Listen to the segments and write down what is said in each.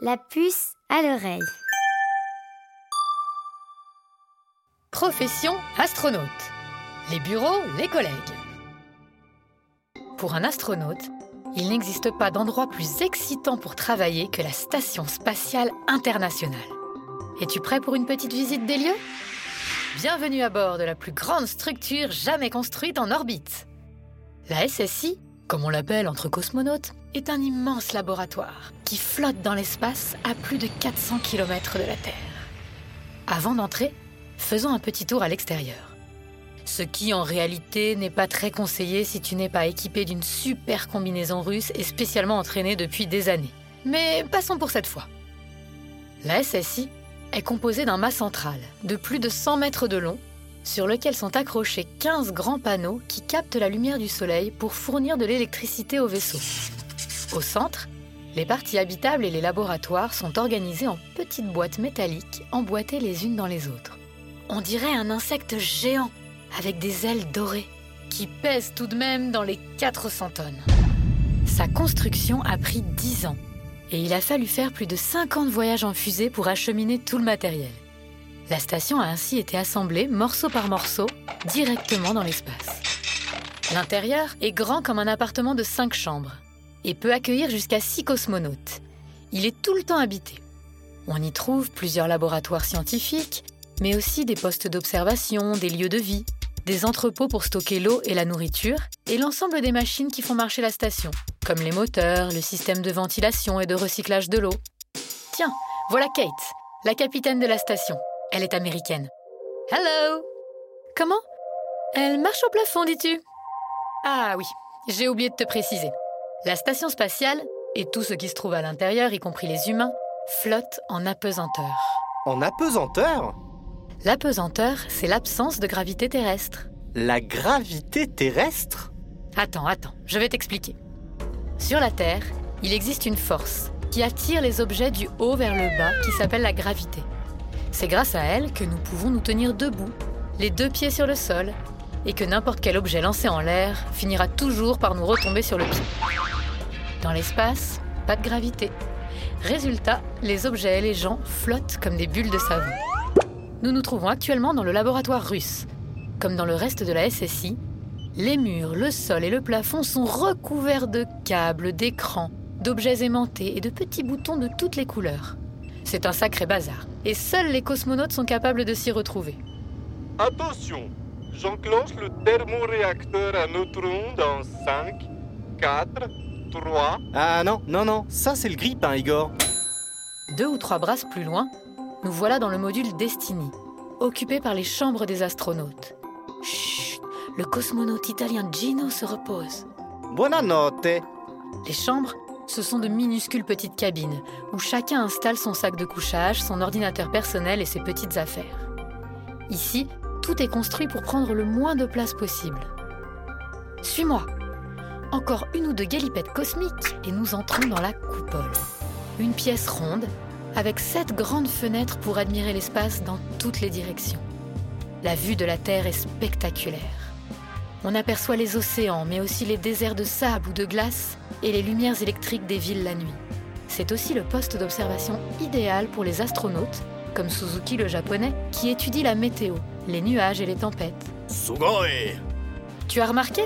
La puce à l'oreille. Profession astronaute. Les bureaux, les collègues. Pour un astronaute, il n'existe pas d'endroit plus excitant pour travailler que la Station spatiale internationale. Es-tu prêt pour une petite visite des lieux? Bienvenue à bord de la plus grande structure jamais construite en orbite. La SSI, comme on l'appelle entre cosmonautes, est un immense laboratoire qui flotte dans l'espace à plus de 400 km de la Terre. Avant d'entrer, faisons un petit tour à l'extérieur. Ce qui en réalité n'est pas très conseillé si tu n'es pas équipé d'une super combinaison russe et spécialement entraîné depuis des années. Mais passons pour cette fois. La SSI est composée d'un mât central de plus de 100 mètres de long sur lequel sont accrochés 15 grands panneaux qui captent la lumière du soleil pour fournir de l'électricité au vaisseau. Au centre, les parties habitables et les laboratoires sont organisés en petites boîtes métalliques emboîtées les unes dans les autres. On dirait un insecte géant avec des ailes dorées qui pèse tout de même dans les 400 tonnes. Sa construction a pris 10 ans et il a fallu faire plus de 50 voyages en fusée pour acheminer tout le matériel. La station a ainsi été assemblée morceau par morceau directement dans l'espace. L'intérieur est grand comme un appartement de 5 chambres et peut accueillir jusqu'à 6 cosmonautes. Il est tout le temps habité. On y trouve plusieurs laboratoires scientifiques, mais aussi des postes d'observation, des lieux de vie, des entrepôts pour stocker l'eau et la nourriture, et l'ensemble des machines qui font marcher la station, comme les moteurs, le système de ventilation et de recyclage de l'eau. Tiens, voilà Kate, la capitaine de la station. Elle est américaine. Hello Comment? Elle marche au plafond, dis-tu? Ah oui, j'ai oublié de te préciser. La station spatiale, et tout ce qui se trouve à l'intérieur, y compris les humains, flotte en apesanteur. En apesanteur? L'apesanteur, c'est l'absence de gravité terrestre. La gravité terrestre? Attends, attends, je vais t'expliquer. Sur la Terre, il existe une force qui attire les objets du haut vers le bas qui s'appelle la gravité. C'est grâce à elle que nous pouvons nous tenir debout, les deux pieds sur le sol, et que n'importe quel objet lancé en l'air finira toujours par nous retomber sur le pied. Dans l'espace, pas de gravité. Résultat, les objets et les gens flottent comme des bulles de savon. Nous nous trouvons actuellement dans le laboratoire russe. Comme dans le reste de la SSI, les murs, le sol et le plafond sont recouverts de câbles, d'écrans, d'objets aimantés et de petits boutons de toutes les couleurs. C'est un sacré bazar, et seuls les cosmonautes sont capables de s'y retrouver. Attention, j'enclenche le thermoréacteur à neutrons dans 5, 4, 3. Ah non, non, non, ça c'est le grippe, hein, Igor. Deux ou trois brasses plus loin, nous voilà dans le module Destiny, occupé par les chambres des astronautes. Chut, le cosmonaute italien Gino se repose. Buonanotte. Les chambres, ce sont de minuscules petites cabines où chacun installe son sac de couchage, son ordinateur personnel et ses petites affaires. Ici, tout est construit pour prendre le moins de place possible. Suis-moi. Encore une ou deux galipettes cosmiques et nous entrons dans la coupole. Une pièce ronde avec sept grandes fenêtres pour admirer l'espace dans toutes les directions. La vue de la Terre est spectaculaire. On aperçoit les océans, mais aussi les déserts de sable ou de glace et les lumières électriques des villes la nuit. C'est aussi le poste d'observation idéal pour les astronautes, comme Suzuki le japonais, qui étudie la météo, les nuages et les tempêtes. Sugoi Tu as remarqué?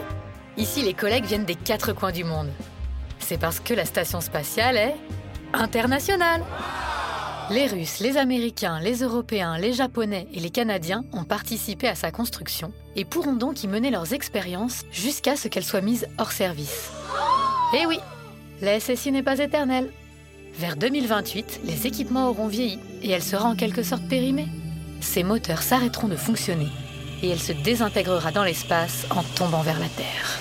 Ici, les collègues viennent des quatre coins du monde. C'est parce que la station spatiale est internationale. Les Russes, les Américains, les Européens, les Japonais et les Canadiens ont participé à sa construction et pourront donc y mener leurs expériences jusqu'à ce qu'elle soit mise hors service. Eh oui, la SSI n'est pas éternelle. Vers 2028, les équipements auront vieilli et elle sera en quelque sorte périmée. Ses moteurs s'arrêteront de fonctionner et elle se désintégrera dans l'espace en tombant vers la Terre.